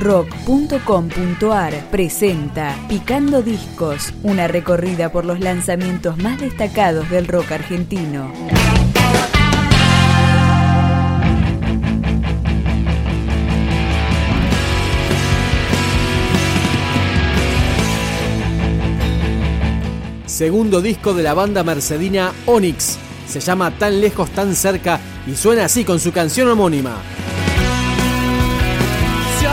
rock.com.ar presenta Picando Discos, una recorrida por los lanzamientos más destacados del rock argentino. Segundo disco de la banda mercedina Onyx. Se llama Tan lejos, tan cerca y suena así con su canción homónima. Si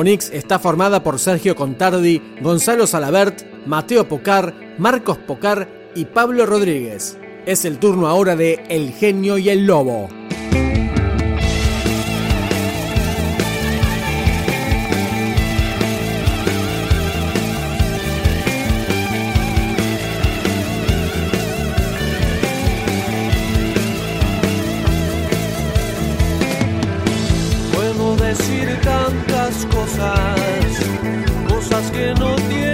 Onyx está formada por Sergio Contardi, Gonzalo Salabert, Mateo Pocar, Marcos Pocar y Pablo Rodríguez. Es el turno ahora de El Genio y el Lobo. Que no tienen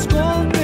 esconde.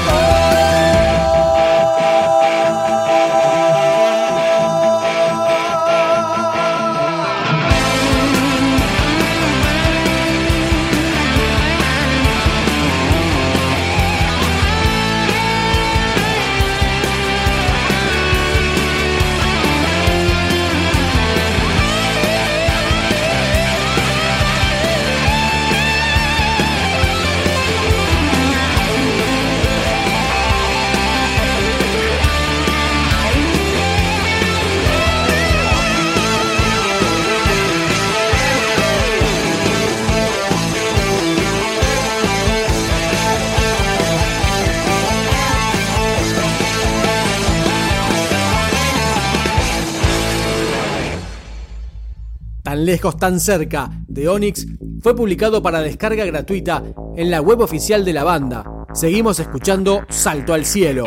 Oh, lejos tan cerca de Onyx fue publicado para descarga gratuita en la web oficial de la banda. Seguimos escuchando Salto al Cielo.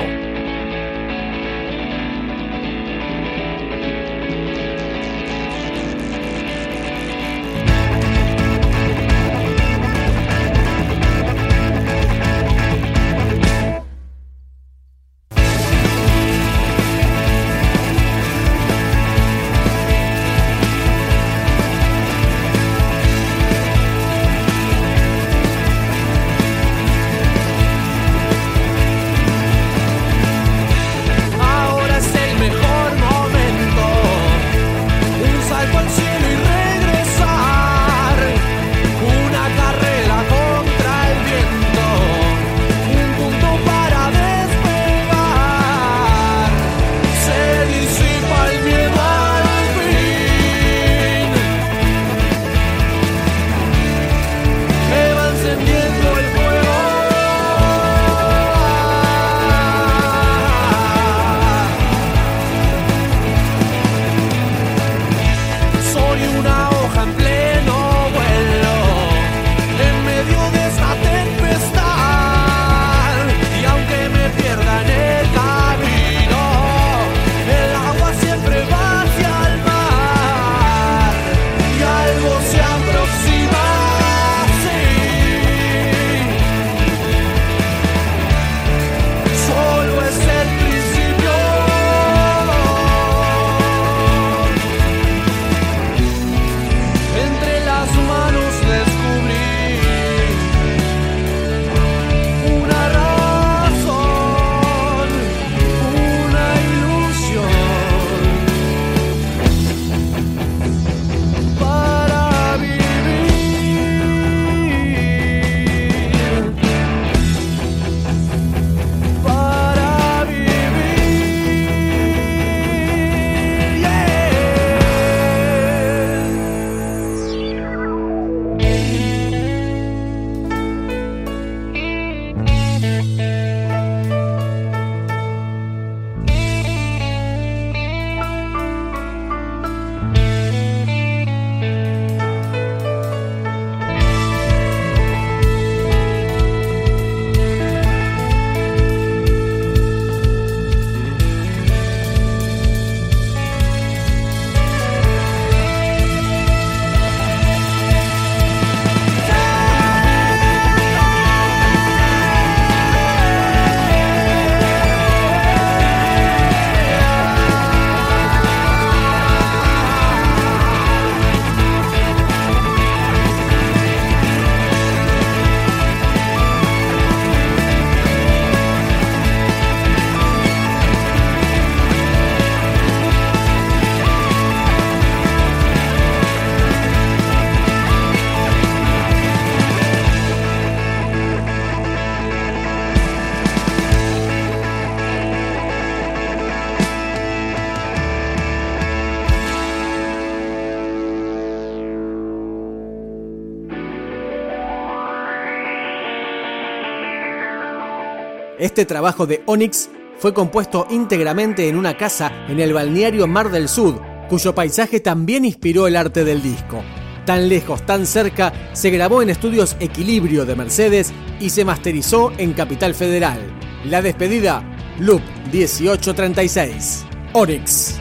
Este trabajo de Onyx fue compuesto íntegramente en una casa en el balneario Mar del Sud, cuyo paisaje también inspiró el arte del disco. Tan lejos, tan cerca, se grabó en estudios Equilibrio de Mercedes y se masterizó en Capital Federal. La despedida, Loop 1836. Onyx.